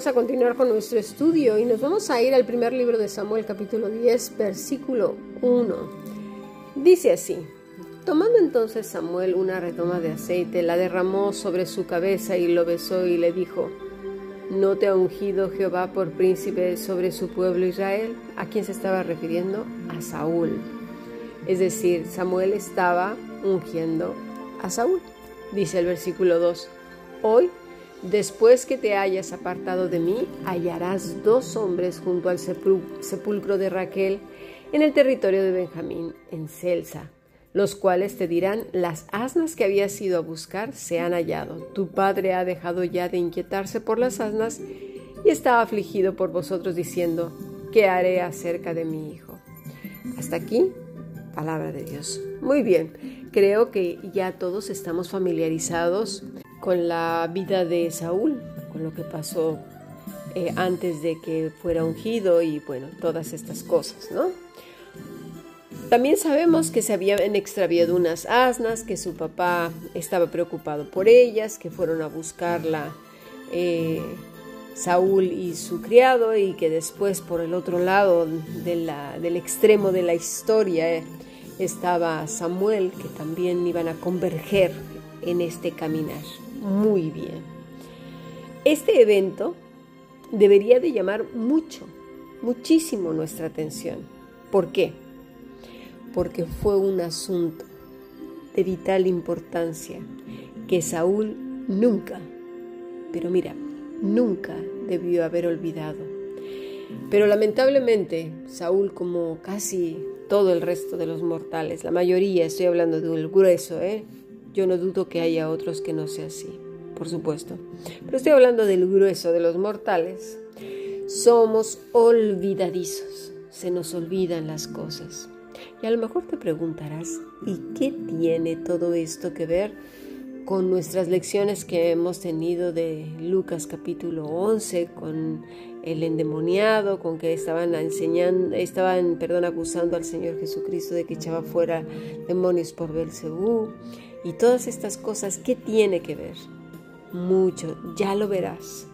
Vamos a continuar con nuestro estudio y nos vamos a ir al primer libro de Samuel capítulo 10, versículo 1. Dice así, tomando entonces Samuel una redoma de aceite, la derramó sobre su cabeza y lo besó y le dijo, ¿no te ha ungido Jehová por príncipe sobre su pueblo Israel? ¿A quién se estaba refiriendo? A Saúl. Es decir, Samuel estaba ungiendo a Saúl. Dice el versículo 2, hoy Después que te hayas apartado de mí, hallarás dos hombres junto al sepulcro de Raquel en el territorio de Benjamín, en Celsa, los cuales te dirán, las asnas que habías ido a buscar se han hallado. Tu padre ha dejado ya de inquietarse por las asnas y está afligido por vosotros diciendo, ¿qué haré acerca de mi hijo? Hasta aquí, palabra de Dios. Muy bien, creo que ya todos estamos familiarizados con la vida de Saúl, con lo que pasó eh, antes de que fuera ungido y bueno, todas estas cosas, ¿no? También sabemos que se habían extraviado unas asnas, que su papá estaba preocupado por ellas, que fueron a buscarla eh, Saúl y su criado y que después por el otro lado del extremo de la historia estaba Samuel, que también iban a converger en este caminar muy bien. Este evento debería de llamar mucho, muchísimo nuestra atención. ¿Por qué? Porque fue un asunto de vital importancia que Saúl nunca, pero mira, nunca debió haber olvidado. Pero lamentablemente Saúl, como casi todo el resto de los mortales, la mayoría, estoy hablando de un grueso, ¿eh? Yo no dudo que haya otros que no sea así, por supuesto. Pero estoy hablando del grueso de los mortales. Somos olvidadizos, se nos olvidan las cosas. Y a lo mejor te preguntarás, ¿y qué tiene todo esto que ver con nuestras lecciones que hemos tenido de Lucas capítulo 11, con el endemoniado, con que estaban enseñando, estaban, perdón, acusando al Señor Jesucristo de que echaba fuera demonios por Belcebú, y todas estas cosas, ¿qué tiene que ver? Mucho, ya lo verás.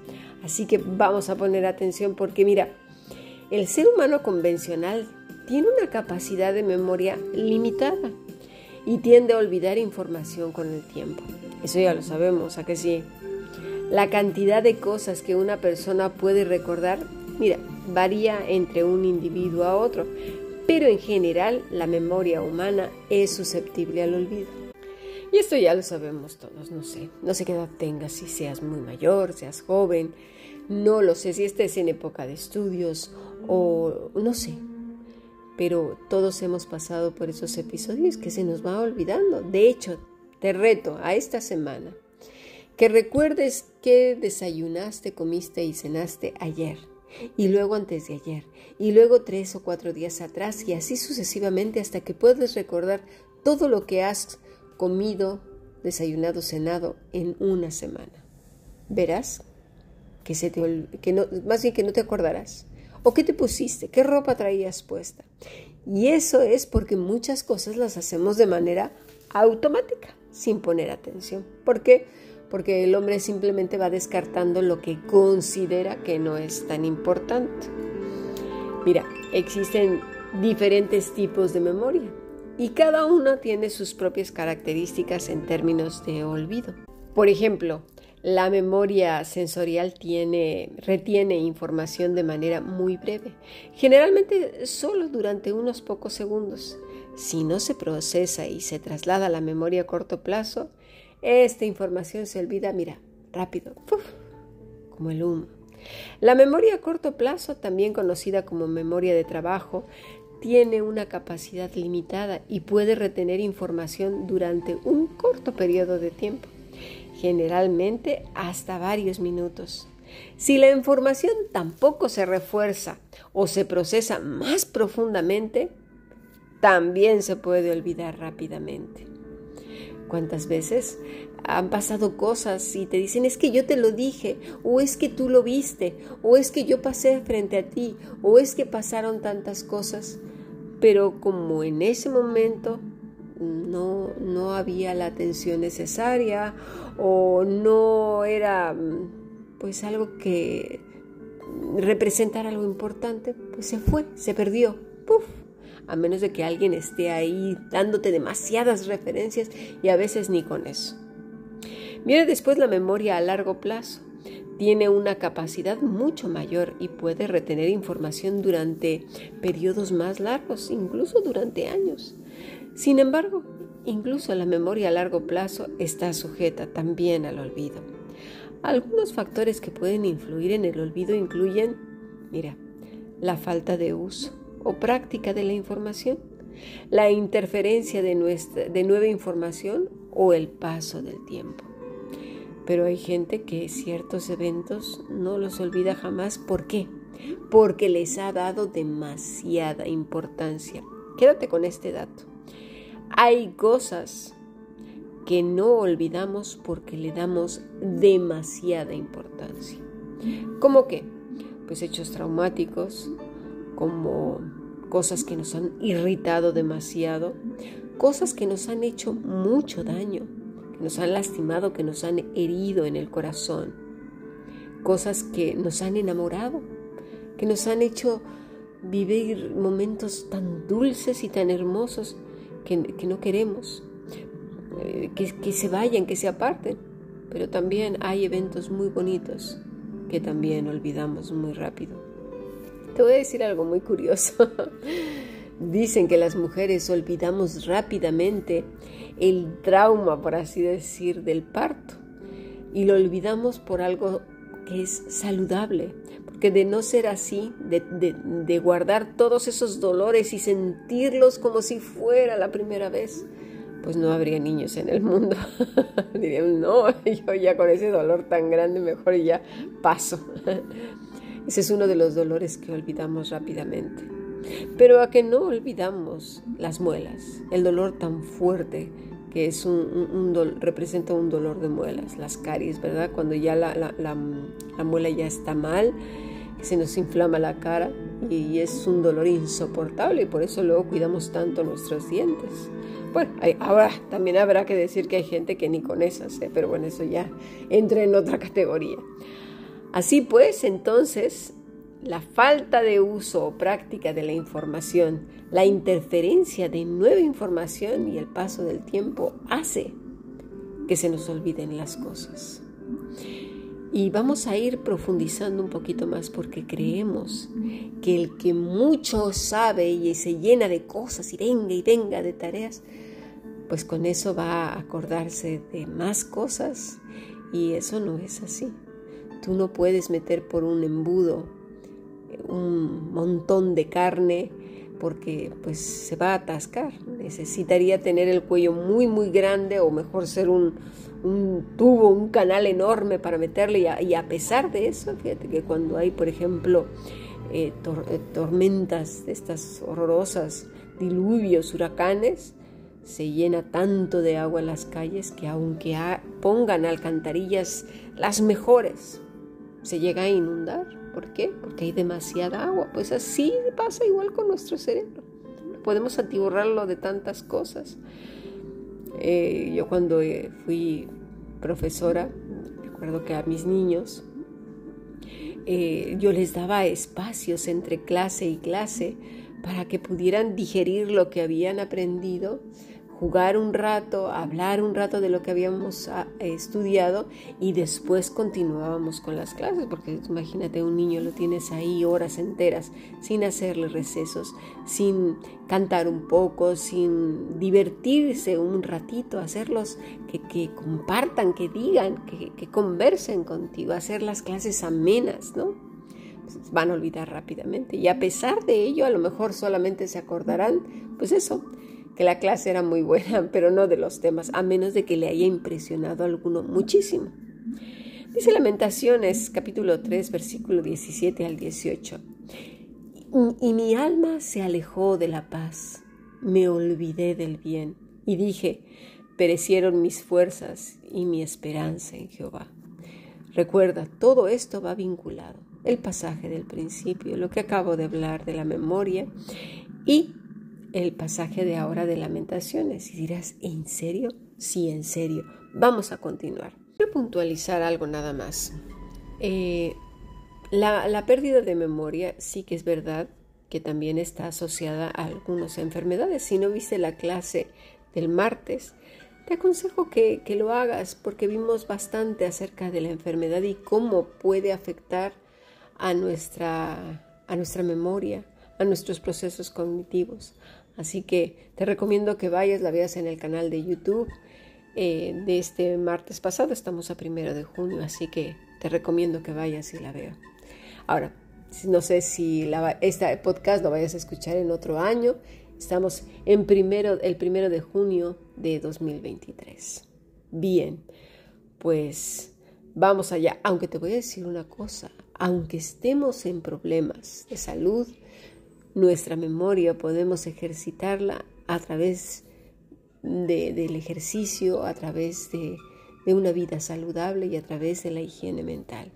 Así que vamos a poner atención porque mira, el ser humano convencional tiene una capacidad de memoria limitada y tiende a olvidar información con el tiempo. Eso ya lo sabemos, ¿a que sí? La cantidad de cosas que una persona puede recordar, mira, varía entre un individuo a otro, pero en general la memoria humana es susceptible al olvido. Y esto ya lo sabemos todos, no sé, no sé qué edad tengas, si seas muy mayor, seas joven, no lo sé, si estés en época de estudios o no sé. Pero todos hemos pasado por esos episodios que se nos va olvidando. De hecho, te reto a esta semana que recuerdes qué desayunaste, comiste y cenaste ayer. Y luego antes de ayer, y luego tres o cuatro días atrás, y así sucesivamente hasta que puedas recordar todo lo que has comido, desayunado, cenado en una semana. Verás que se te que no, más bien que no te acordarás. ¿O qué te pusiste? ¿Qué ropa traías puesta? Y eso es porque muchas cosas las hacemos de manera automática, sin poner atención. ¿Por qué? Porque el hombre simplemente va descartando lo que considera que no es tan importante. Mira, existen diferentes tipos de memoria y cada una tiene sus propias características en términos de olvido. Por ejemplo, la memoria sensorial tiene, retiene información de manera muy breve, generalmente solo durante unos pocos segundos. Si no se procesa y se traslada a la memoria a corto plazo, esta información se olvida, mira, rápido, como el humo. La memoria a corto plazo, también conocida como memoria de trabajo, tiene una capacidad limitada y puede retener información durante un corto periodo de tiempo, generalmente hasta varios minutos. Si la información tampoco se refuerza o se procesa más profundamente, también se puede olvidar rápidamente. ¿Cuántas veces han pasado cosas y te dicen es que yo te lo dije, o es que tú lo viste, o es que yo pasé frente a ti, o es que pasaron tantas cosas? Pero como en ese momento no, no había la atención necesaria o no era pues algo que representara algo importante, pues se fue, se perdió. ¡Puf! A menos de que alguien esté ahí dándote demasiadas referencias y a veces ni con eso. Mire después la memoria a largo plazo. Tiene una capacidad mucho mayor y puede retener información durante periodos más largos, incluso durante años. Sin embargo, incluso la memoria a largo plazo está sujeta también al olvido. Algunos factores que pueden influir en el olvido incluyen, mira, la falta de uso o práctica de la información, la interferencia de, de nueva información o el paso del tiempo. Pero hay gente que ciertos eventos no los olvida jamás. ¿Por qué? Porque les ha dado demasiada importancia. Quédate con este dato. Hay cosas que no olvidamos porque le damos demasiada importancia. ¿Cómo qué? Pues hechos traumáticos, como cosas que nos han irritado demasiado, cosas que nos han hecho mucho daño, que nos han lastimado, que nos han herido en el corazón, cosas que nos han enamorado, que nos han hecho vivir momentos tan dulces y tan hermosos que, no queremos. Eh, que, se vayan, que se aparten. Pero también hay eventos muy bonitos que también olvidamos muy rápido. Te voy a decir algo muy curioso. Dicen que las mujeres olvidamos rápidamente el trauma, por así decir, del parto. Y lo olvidamos por algo que es saludable. Porque de no ser así, de, de guardar todos esos dolores y sentirlos como si fuera la primera vez, pues no habría niños en el mundo. Dirían, no, yo ya con ese dolor tan grande mejor ya paso. Ese es uno de los dolores que olvidamos rápidamente. Pero a que no olvidamos las muelas, el dolor tan fuerte que es un, representa un dolor de muelas, las caries, ¿verdad? Cuando ya la, la muela ya está mal, se nos inflama la cara y es un dolor insoportable y por eso luego cuidamos tanto nuestros dientes. Bueno, ahora también habrá que decir que hay gente que ni con esas, ¿eh? pero bueno, eso ya entra en otra categoría. Así pues, entonces, la falta de uso o práctica de la información, la interferencia de nueva información y el paso del tiempo hace que se nos olviden las cosas. Y vamos a ir profundizando un poquito más porque creemos que el que mucho sabe y se llena de cosas y venga y venga de tareas, pues con eso va a acordarse de más cosas y eso no es así. Tú no puedes meter por un embudo un montón de carne porque pues se va a atascar. Necesitaría tener el cuello muy muy grande o mejor ser un, tubo, un canal enorme para meterle y a, pesar de eso, fíjate que cuando hay por ejemplo eh, eh, tormentas de estas horrorosas, diluvios, huracanes, se llena tanto de agua en las calles que aunque pongan alcantarillas las mejores, se llega a inundar. ¿Por qué? Porque hay demasiada agua. Pues así pasa igual con nuestro cerebro. Podemos atiborrarlo de tantas cosas. Eh, yo cuando eh, fui profesora, recuerdo que a mis niños eh, yo les daba espacios entre clase y clase para que pudieran digerir lo que habían aprendido jugar un rato, hablar un rato de lo que habíamos ah, estudiado y después continuábamos con las clases, porque imagínate un niño lo tienes ahí horas enteras sin hacerle recesos, sin cantar un poco, sin divertirse un ratito, hacerlos que, compartan, que digan, que, que, conversen contigo, hacer las clases amenas, ¿no? Van a olvidar rápidamente y a pesar de ello a lo mejor solamente se acordarán, pues eso, que la clase era muy buena, pero no de los temas, a menos de que le haya impresionado a alguno muchísimo. Dice Lamentaciones capítulo 3 versículo 17 al 18. Y mi alma se alejó de la paz, me olvidé del bien y dije, perecieron mis fuerzas y mi esperanza en Jehová. Recuerda, todo esto va vinculado. El pasaje del principio, lo que acabo de hablar de la memoria y el pasaje de ahora de lamentaciones y dirás, ¿en serio? Sí, en serio. Vamos a continuar. Quiero puntualizar algo nada más. Eh, la, pérdida de memoria sí que es verdad que también está asociada a algunas enfermedades. Si no viste la clase del martes, te aconsejo que, que, lo hagas porque vimos bastante acerca de la enfermedad y cómo puede afectar a nuestra, a nuestra memoria, a nuestros procesos cognitivos. Así que te recomiendo que vayas, la veas en el canal de YouTube eh, de este martes pasado. Estamos a primero de junio, así que te recomiendo que vayas y la veas. Ahora, no sé si este podcast lo vayas a escuchar en otro año. Estamos en primero, el primero de junio de 2023. Bien, pues vamos allá. Aunque te voy a decir una cosa, aunque estemos en problemas de salud, nuestra memoria podemos ejercitarla a través del ejercicio, a través de, de una vida saludable y a través de la higiene mental.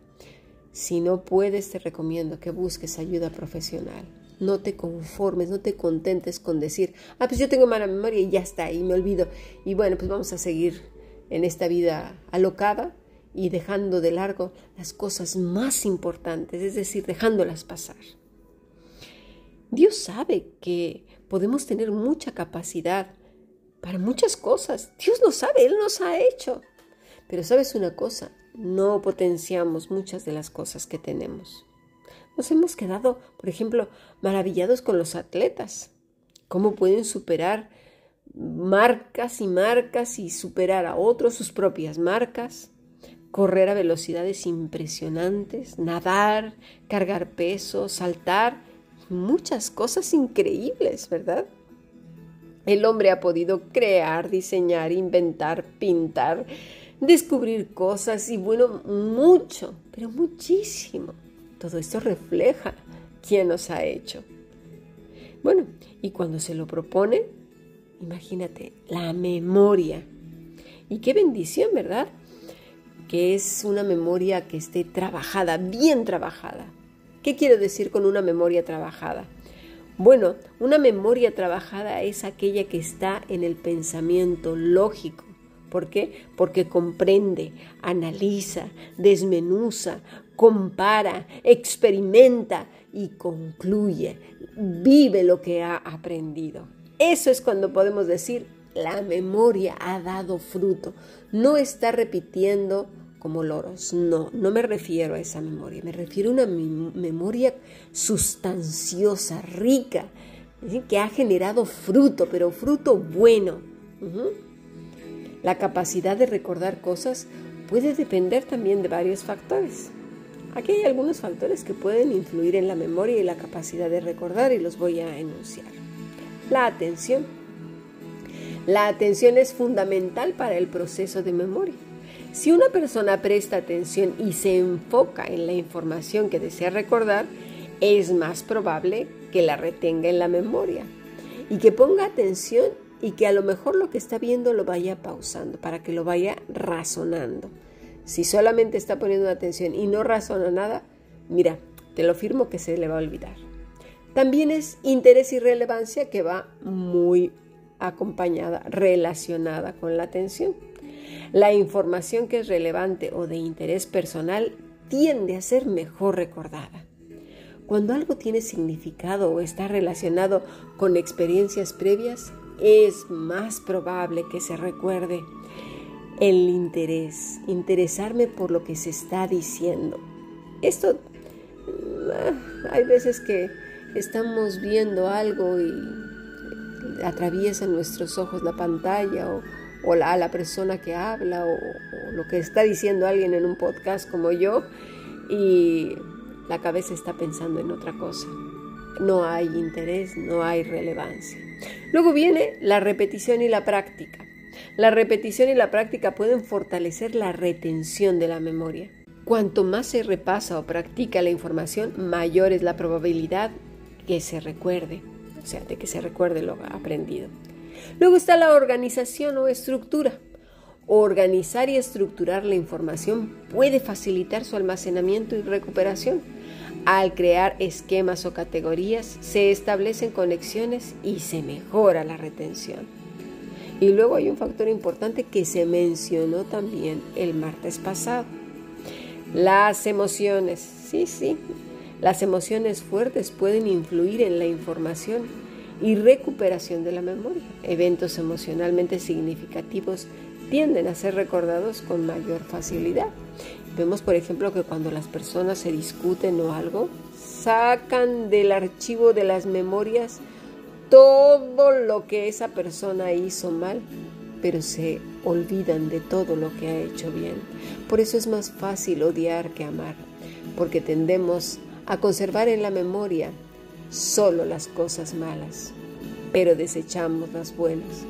Si no puedes, te recomiendo que busques ayuda profesional. No te conformes, no te contentes con decir, ah, pues yo tengo mala memoria y ya está, y me olvido. Y bueno, pues vamos a seguir en esta vida alocada y dejando de largo las cosas más importantes, es decir, dejándolas pasar. Dios sabe que podemos tener mucha capacidad para muchas cosas. Dios lo sabe, Él nos ha hecho. Pero sabes una cosa, no potenciamos muchas de las cosas que tenemos. Nos hemos quedado, por ejemplo, maravillados con los atletas. ¿Cómo pueden superar marcas y marcas y superar a otros sus propias marcas? Correr a velocidades impresionantes, nadar, cargar peso, saltar muchas cosas increíbles, ¿verdad? El hombre ha podido crear, diseñar, inventar, pintar, descubrir cosas y bueno, mucho, pero muchísimo. Todo esto refleja quién nos ha hecho. Bueno, y cuando se lo propone, imagínate, la memoria. Y qué bendición, ¿verdad? Que es una memoria que esté trabajada, bien trabajada, ¿Qué quiero decir con una memoria trabajada? Bueno, una memoria trabajada es aquella que está en el pensamiento lógico. ¿Por qué? Porque comprende, analiza, desmenuza, compara, experimenta y concluye, vive lo que ha aprendido. Eso es cuando podemos decir la memoria ha dado fruto. No está repitiendo como loros. No, no me refiero a esa memoria, me refiero a una memoria sustanciosa, rica, que ha generado fruto, pero fruto bueno. La capacidad de recordar cosas puede depender también de varios factores. Aquí hay algunos factores que pueden influir en la memoria y la capacidad de recordar y los voy a enunciar. La atención. La atención es fundamental para el proceso de memoria. Si una persona presta atención y se enfoca en la información que desea recordar, es más probable que la retenga en la memoria y que ponga atención y que a lo mejor lo que está viendo lo vaya pausando para que lo vaya razonando. Si solamente está poniendo atención y no razona nada, mira, te lo firmo que se le va a olvidar. También es interés y relevancia que va muy acompañada, relacionada con la atención. La información que es relevante o de interés personal tiende a ser mejor recordada. Cuando algo tiene significado o está relacionado con experiencias previas, es más probable que se recuerde el interés, interesarme por lo que se está diciendo. Esto, ah, hay veces que estamos viendo algo y atraviesa nuestros ojos la pantalla o, o a la persona que habla o, lo que está diciendo alguien en un podcast como yo y la cabeza está pensando en otra cosa. No hay interés, no hay relevancia. Luego viene la repetición y la práctica. La repetición y la práctica pueden fortalecer la retención de la memoria. Cuanto más se repasa o practica la información, mayor es la probabilidad que se recuerde, o sea, de que se recuerde lo aprendido. Luego está la organización o estructura. Organizar y estructurar la información puede facilitar su almacenamiento y recuperación. Al crear esquemas o categorías se establecen conexiones y se mejora la retención. Y luego hay un factor importante que se mencionó también el martes pasado. Las emociones, sí, sí, las emociones fuertes pueden influir en la información y recuperación de la memoria. Eventos emocionalmente significativos tienden a ser recordados con mayor facilidad. Vemos, por ejemplo, que cuando las personas se discuten o algo, sacan del archivo de las memorias todo lo que esa persona hizo mal, pero se olvidan de todo lo que ha hecho bien. Por eso es más fácil odiar que amar, porque tendemos a conservar en la memoria solo las cosas malas, pero desechamos las buenas.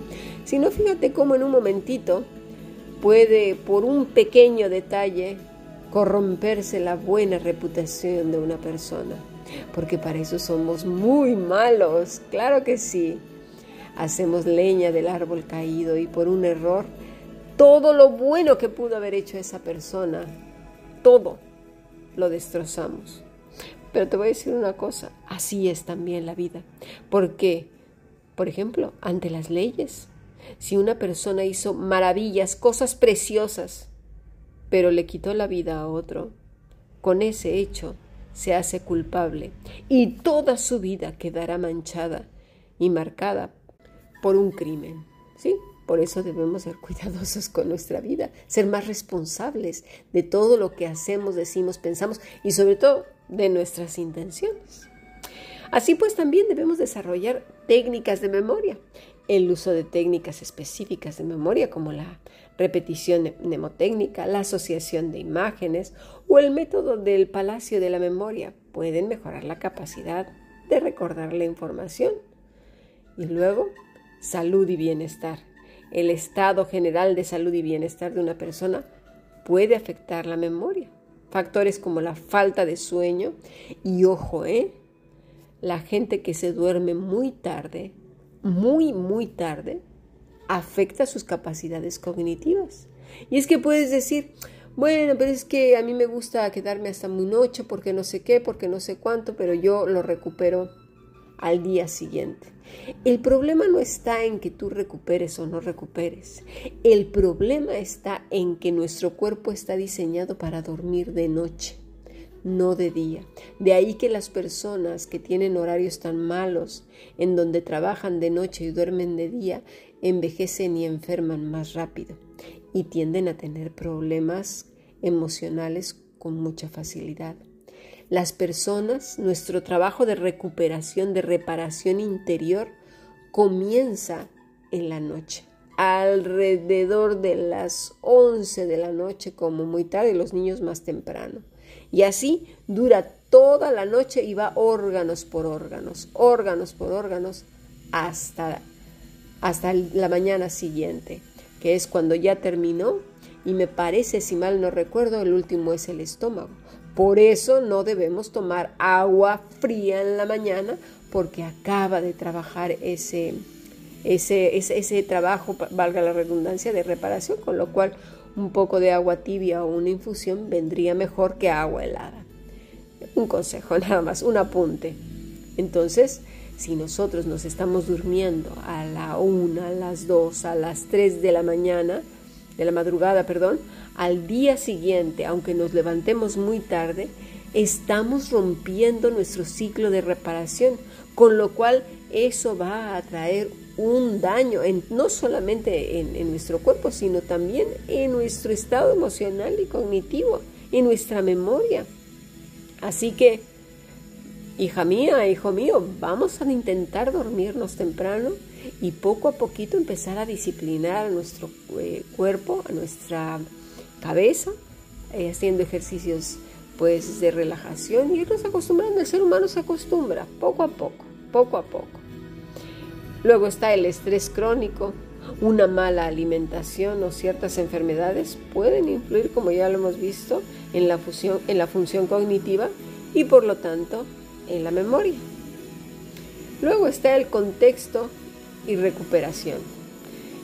Si no, fíjate cómo en un momentito puede, por un pequeño detalle, corromperse la buena reputación de una persona, porque para eso somos muy malos, claro que sí. Hacemos leña del árbol caído y por un error, todo lo bueno que pudo haber hecho esa persona, todo lo destrozamos. Pero te voy a decir una cosa, así es también la vida. Porque, por ejemplo, ante las leyes, si una persona hizo maravillas, cosas preciosas, pero le quitó la vida a otro, con ese hecho se hace culpable y toda su vida quedará manchada y marcada por un crimen. ¿Sí? Por eso debemos ser cuidadosos con nuestra vida, ser más responsables de todo lo que hacemos, decimos, pensamos y sobre todo de nuestras intenciones. Así pues también debemos desarrollar técnicas de memoria, el uso de técnicas específicas de memoria como la repetición mnemotécnica, la asociación de imágenes o el método del palacio de la memoria pueden mejorar la capacidad de recordar la información. Y luego, salud y bienestar. El estado general de salud y bienestar de una persona puede afectar la memoria. Factores como la falta de sueño y ojo, ¿eh? La gente que se duerme muy tarde, muy, muy tarde, afecta sus capacidades cognitivas. Y es que puedes decir, bueno, pero es que a mí me gusta quedarme hasta muy noche porque no sé qué, porque no sé cuánto, pero yo lo recupero al día siguiente. El problema no está en que tú recuperes o no recuperes. El problema está en que nuestro cuerpo está diseñado para dormir de noche, no de día. De ahí que las personas que tienen horarios tan malos, en donde trabajan de noche y duermen de día, envejecen y enferman más rápido y tienden a tener problemas emocionales con mucha facilidad las personas, nuestro trabajo de recuperación, de reparación interior, comienza en la noche, alrededor de las 11 de la noche como muy tarde, los niños más temprano. Y así dura toda la noche y va órganos por órganos, órganos por órganos, hasta, hasta la mañana siguiente, que es cuando ya terminó y me parece, si mal no recuerdo, el último es el estómago. Por eso no debemos tomar agua fría en la mañana porque acaba de trabajar ese, ese, ese, trabajo, valga la redundancia, de reparación, con lo cual un poco de agua tibia o una infusión vendría mejor que agua helada. Un consejo nada más, un apunte. Entonces, si nosotros nos estamos durmiendo a la una, a las dos, a las tres de la mañana, de la madrugada, perdón, al día siguiente, aunque nos levantemos muy tarde, estamos rompiendo nuestro ciclo de reparación, con lo cual eso va a traer un daño en, no solamente en, nuestro cuerpo, sino también en nuestro estado emocional y cognitivo, en nuestra memoria. Así que, hija mía, hijo mío, vamos a intentar dormirnos temprano y poco a poquito empezar a disciplinar a nuestro eh, cuerpo, a nuestra cabeza, eh, haciendo ejercicios pues de relajación y irnos acostumbrando. El ser humano se acostumbra poco a poco, poco a poco. Luego está el estrés crónico, una mala alimentación o ciertas enfermedades pueden influir, como ya lo hemos visto, en la, en la función cognitiva y por lo tanto en la memoria. Luego está el contexto y recuperación.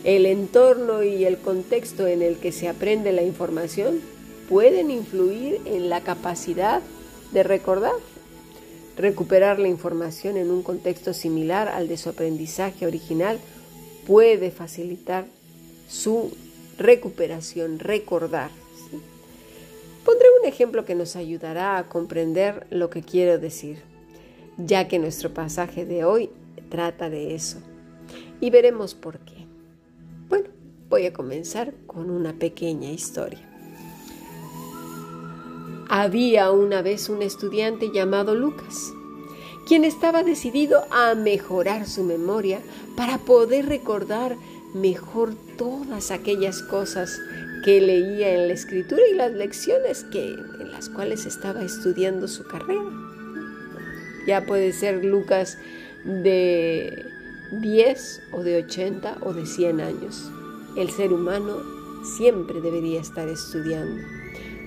El entorno y el contexto en el que se aprende la información pueden influir en la capacidad de recordar. Recuperar la información en un contexto similar al de su aprendizaje original puede facilitar su recuperación, recordar. Pondré un ejemplo que nos ayudará a comprender lo que quiero decir, ya que nuestro pasaje de hoy trata de eso. Y veremos por qué. Voy a comenzar con una pequeña historia. Había una vez un estudiante llamado Lucas, quien estaba decidido a mejorar su memoria para poder recordar mejor todas aquellas cosas que leía en la escritura y las lecciones que, en las cuales estaba estudiando su carrera. Ya puede ser Lucas de 10 o de 80 o de 100 años. El ser humano siempre debería estar estudiando.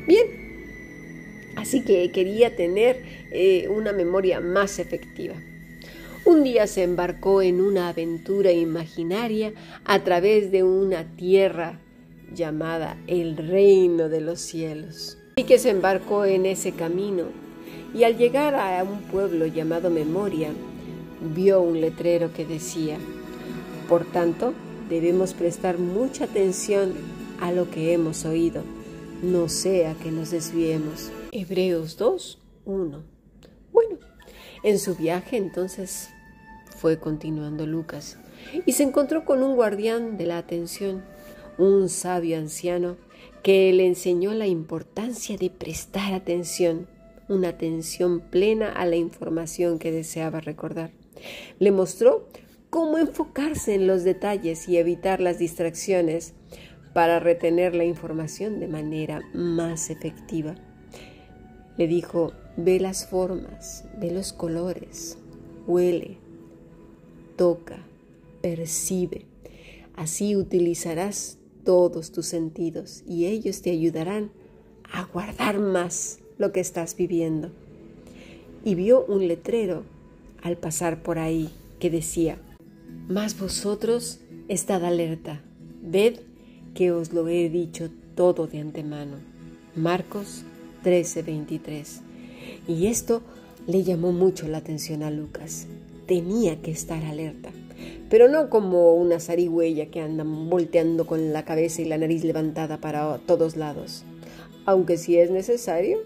Bien, así que quería tener eh, una memoria más efectiva. Un día se embarcó en una aventura imaginaria a través de una tierra llamada el reino de los cielos. Y que se embarcó en ese camino y al llegar a un pueblo llamado Memoria, vio un letrero que decía, por tanto, debemos prestar mucha atención a lo que hemos oído, no sea que nos desviemos. Hebreos 2, 1. Bueno, en su viaje entonces fue continuando Lucas y se encontró con un guardián de la atención, un sabio anciano que le enseñó la importancia de prestar atención, una atención plena a la información que deseaba recordar. Le mostró cómo enfocarse en los detalles y evitar las distracciones para retener la información de manera más efectiva. Le dijo, ve las formas, ve los colores, huele, toca, percibe. Así utilizarás todos tus sentidos y ellos te ayudarán a guardar más lo que estás viviendo. Y vio un letrero al pasar por ahí que decía, Mas vosotros estad alerta, ved que os lo he dicho todo de antemano. Marcos 13:23. Y esto le llamó mucho la atención a Lucas. Tenía que estar alerta, pero no como una zarigüeya que anda volteando con la cabeza y la nariz levantada para todos lados. Aunque si es necesario,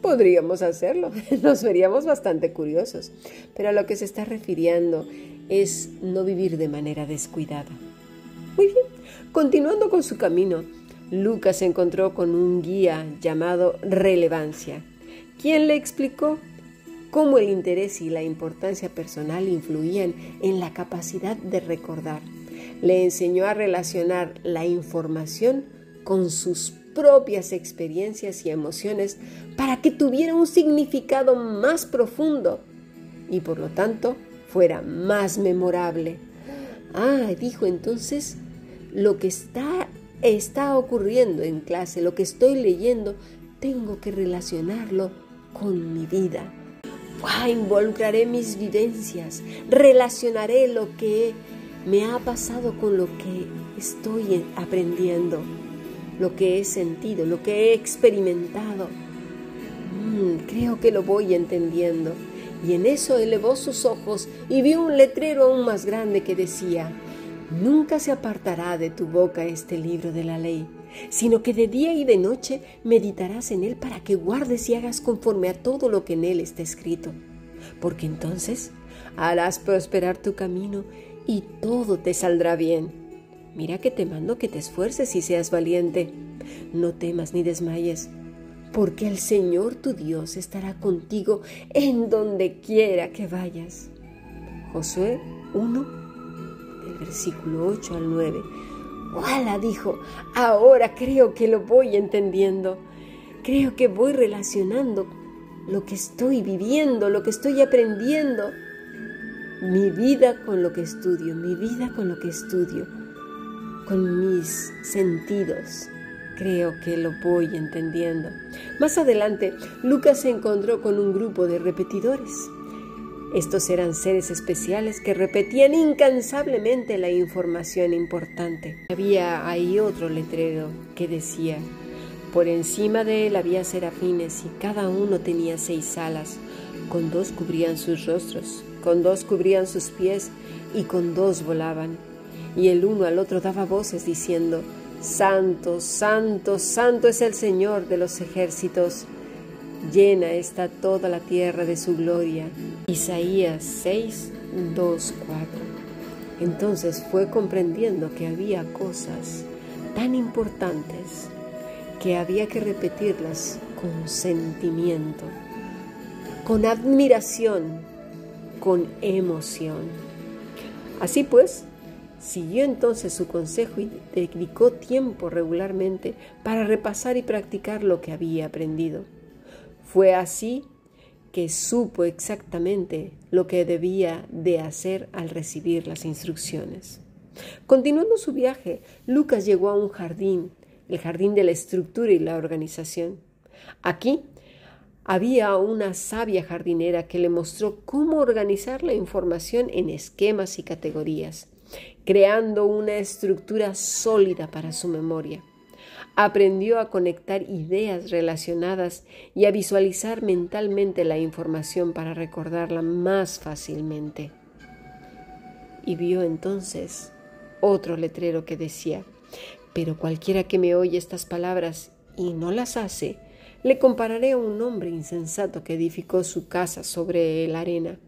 Podríamos hacerlo, nos veríamos bastante curiosos, pero a lo que se está refiriendo es no vivir de manera descuidada. Muy bien, continuando con su camino, Lucas se encontró con un guía llamado Relevancia, quien le explicó cómo el interés y la importancia personal influían en la capacidad de recordar. Le enseñó a relacionar la información con sus propias experiencias y emociones para que tuviera un significado más profundo y por lo tanto fuera más memorable. Ah, dijo entonces, lo que está, está ocurriendo en clase, lo que estoy leyendo, tengo que relacionarlo con mi vida. involucraré mis vivencias, relacionaré lo que me ha pasado con lo que estoy aprendiendo lo que he sentido, lo que he experimentado. Mm, creo que lo voy entendiendo. Y en eso elevó sus ojos y vio un letrero aún más grande que decía, Nunca se apartará de tu boca este libro de la ley, sino que de día y de noche meditarás en él para que guardes y hagas conforme a todo lo que en él está escrito. Porque entonces harás prosperar tu camino y todo te saldrá bien. Mira que te mando que te esfuerces y seas valiente. No temas ni desmayes, porque el Señor tu Dios estará contigo en donde quiera que vayas. Josué 1, del versículo 8 al 9. ¡Wala! dijo, ahora creo que lo voy entendiendo. Creo que voy relacionando lo que estoy viviendo, lo que estoy aprendiendo. Mi vida con lo que estudio, mi vida con lo que estudio con mis sentidos. Creo que lo voy entendiendo. Más adelante, Lucas se encontró con un grupo de repetidores. Estos eran seres especiales que repetían incansablemente la información importante. Había ahí otro letrero que decía, por encima de él había serafines y cada uno tenía seis alas, con dos cubrían sus rostros, con dos cubrían sus pies y con dos volaban y el uno al otro daba voces diciendo, Santo, santo, santo es el Señor de los ejércitos. Llena está toda la tierra de su gloria. Isaías 6, 2, 4. Entonces fue comprendiendo que había cosas tan importantes que había que repetirlas con sentimiento, con admiración, con emoción. Así pues, siguió entonces su consejo y dedicó tiempo regularmente para repasar y practicar lo que había aprendido. Fue así que supo exactamente lo que debía de hacer al recibir las instrucciones. Continuando su viaje, Lucas llegó a un jardín, el jardín de la estructura y la organización. Aquí había una sabia jardinera que le mostró cómo organizar la información en esquemas y categorías, creando una estructura sólida para su memoria. Aprendió a conectar ideas relacionadas y a visualizar mentalmente la información para recordarla más fácilmente. Y vio entonces otro letrero que decía, pero cualquiera que me oye estas palabras y no las hace, le compararé a un hombre insensato que edificó su casa sobre la arena.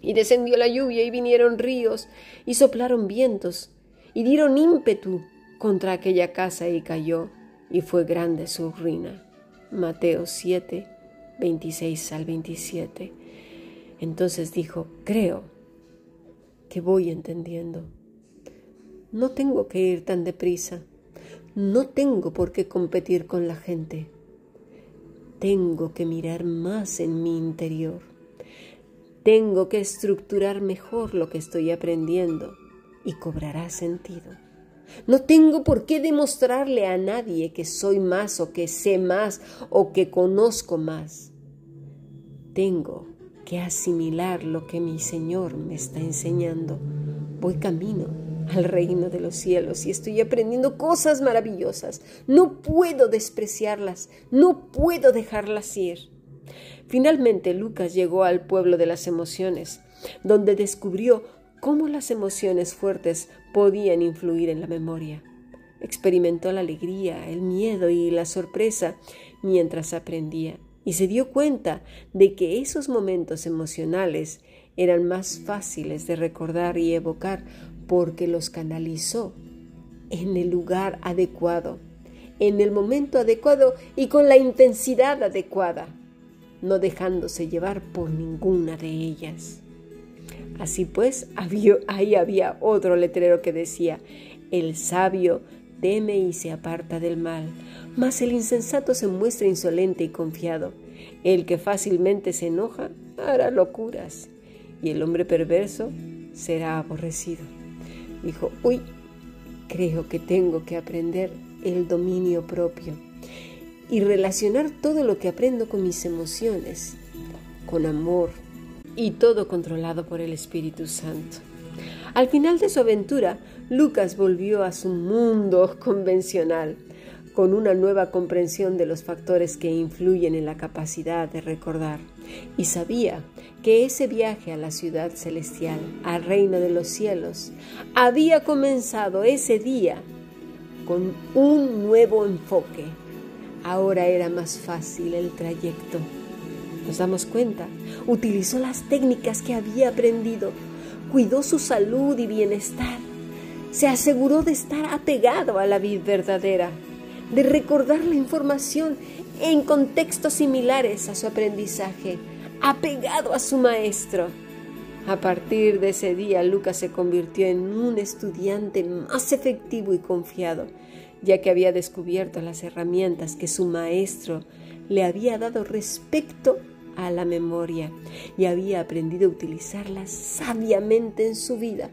Y descendió la lluvia y vinieron ríos y soplaron vientos y dieron ímpetu contra aquella casa y cayó y fue grande su ruina. Mateo 7, 26 al 27. Entonces dijo, creo que voy entendiendo. No tengo que ir tan deprisa. No tengo por qué competir con la gente. Tengo que mirar más en mi interior. Tengo que estructurar mejor lo que estoy aprendiendo y cobrará sentido. No tengo por qué demostrarle a nadie que soy más o que sé más o que conozco más. Tengo que asimilar lo que mi Señor me está enseñando. Voy camino al reino de los cielos y estoy aprendiendo cosas maravillosas. No puedo despreciarlas, no puedo dejarlas ir. Finalmente Lucas llegó al pueblo de las emociones, donde descubrió cómo las emociones fuertes podían influir en la memoria. Experimentó la alegría, el miedo y la sorpresa mientras aprendía y se dio cuenta de que esos momentos emocionales eran más fáciles de recordar y evocar porque los canalizó en el lugar adecuado, en el momento adecuado y con la intensidad adecuada, no dejándose llevar por ninguna de ellas. Así pues, ahí había otro letrero que decía, el sabio teme y se aparta del mal, mas el insensato se muestra insolente y confiado. El que fácilmente se enoja hará locuras, y el hombre perverso será aborrecido dijo, uy, creo que tengo que aprender el dominio propio y relacionar todo lo que aprendo con mis emociones, con amor y todo controlado por el Espíritu Santo. Al final de su aventura, Lucas volvió a su mundo convencional, con una nueva comprensión de los factores que influyen en la capacidad de recordar, y sabía que ese viaje a la ciudad celestial, al reino de los cielos, había comenzado ese día con un nuevo enfoque. Ahora era más fácil el trayecto. Nos damos cuenta, utilizó las técnicas que había aprendido, cuidó su salud y bienestar, se aseguró de estar apegado a la vida verdadera, de recordar la información en contextos similares a su aprendizaje, apegado a su maestro. A partir de ese día, Lucas se convirtió en un estudiante más efectivo y confiado, ya que había descubierto las herramientas que su maestro le había dado respecto a la memoria y había aprendido a utilizarlas sabiamente en su vida.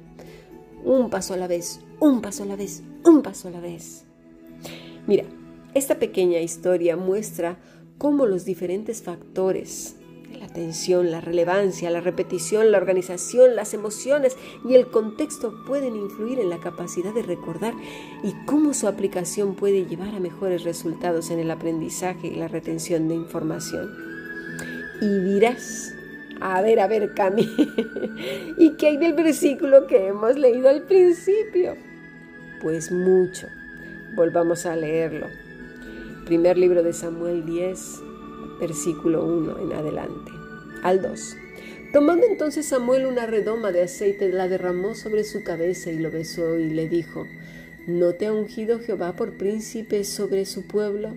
Un paso a la vez, un paso a la vez, un paso a la vez. Mira, esta pequeña historia muestra cómo los diferentes factores atención, la relevancia, la repetición, la organización, las emociones y el contexto pueden influir en la capacidad de recordar y cómo su aplicación puede llevar a mejores resultados en el aprendizaje y la retención de información. Y dirás, a ver, a ver, Cami, ¿y qué hay del versículo que hemos leído al principio? Pues mucho Volvamos a leerlo. Primer libro de Samuel 10, versículo 1 en adelante. Al 2. Tomando entonces Samuel una redoma de aceite, la derramó sobre su cabeza y lo besó y le dijo, ¿no te ha ungido Jehová por príncipe sobre su pueblo?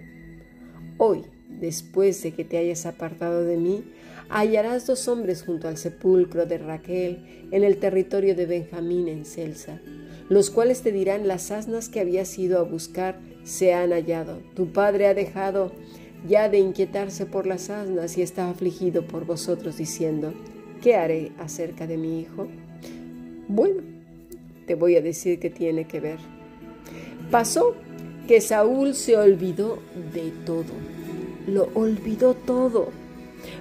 Hoy, después de que te hayas apartado de mí, hallarás dos hombres junto al sepulcro de Raquel en el territorio de Benjamín en Celsa, los cuales te dirán las asnas que habías ido a buscar se han hallado. Tu padre ha dejado ya de inquietarse por las asnas y está afligido por vosotros diciendo, ¿qué haré acerca de mi hijo? Bueno, te voy a decir que tiene que ver. Pasó que Saúl se olvidó de todo, lo olvidó todo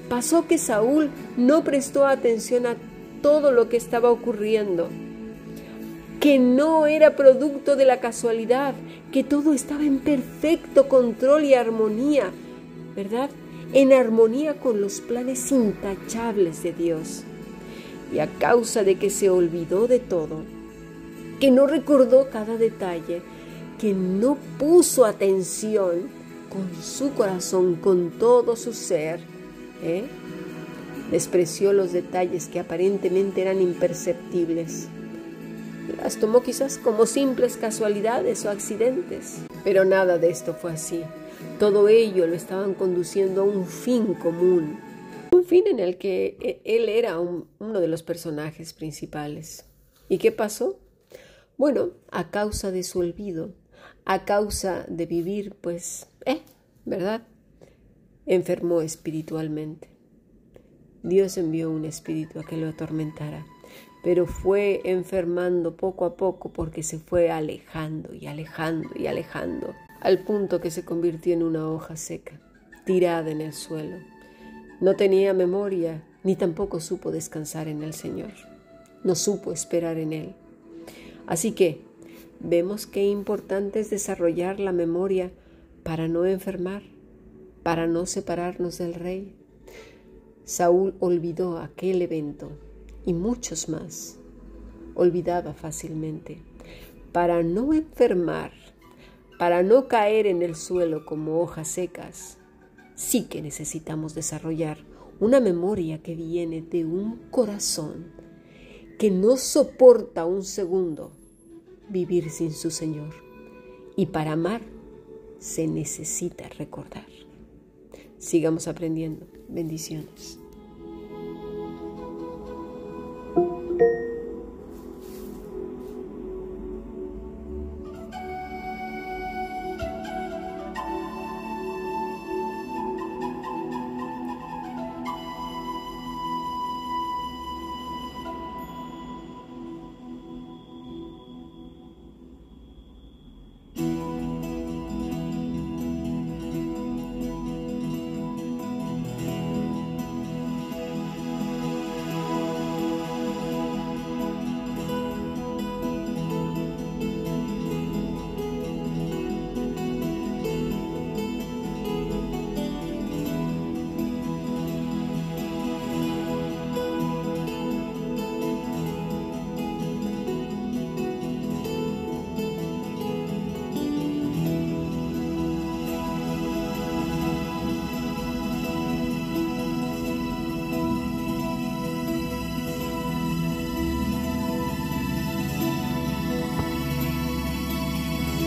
Pasó que Saúl no prestó atención a todo lo que estaba ocurriendo, que no era producto de la casualidad, que todo estaba en perfecto control y armonía, ¿verdad? En armonía con los planes intachables de Dios. Y a causa de que se olvidó de todo, que no recordó cada detalle, que no puso atención con su corazón, con todo su ser, ¿eh? Despreció los detalles que aparentemente eran imperceptibles. Las tomó quizás como simples casualidades o accidentes. Pero nada de esto fue así. Todo ello lo estaban conduciendo a un fin común. Un fin en el que e, él era uno de los personajes principales. ¿Y qué pasó? Bueno, a causa de su olvido, a causa de vivir, pues, eh, ¿verdad? enfermó espiritualmente. Dios envió un espíritu a que lo atormentara, pero fue enfermando poco a poco porque se fue alejando y alejando y alejando, al punto que se convirtió en una hoja seca, tirada en el suelo. No tenía memoria, ni tampoco supo descansar en el Señor. No supo esperar en Él. Así que vemos qué importante es desarrollar la memoria para no enfermar para no separarnos del rey. Saúl olvidó aquel evento y muchos más. Olvidaba fácilmente. Para no enfermar, para no caer en el suelo como hojas secas, sí que necesitamos desarrollar una memoria que viene de un corazón que no soporta un segundo vivir sin su Señor. Y para amar se necesita recordar. Sigamos aprendiendo. Bendiciones.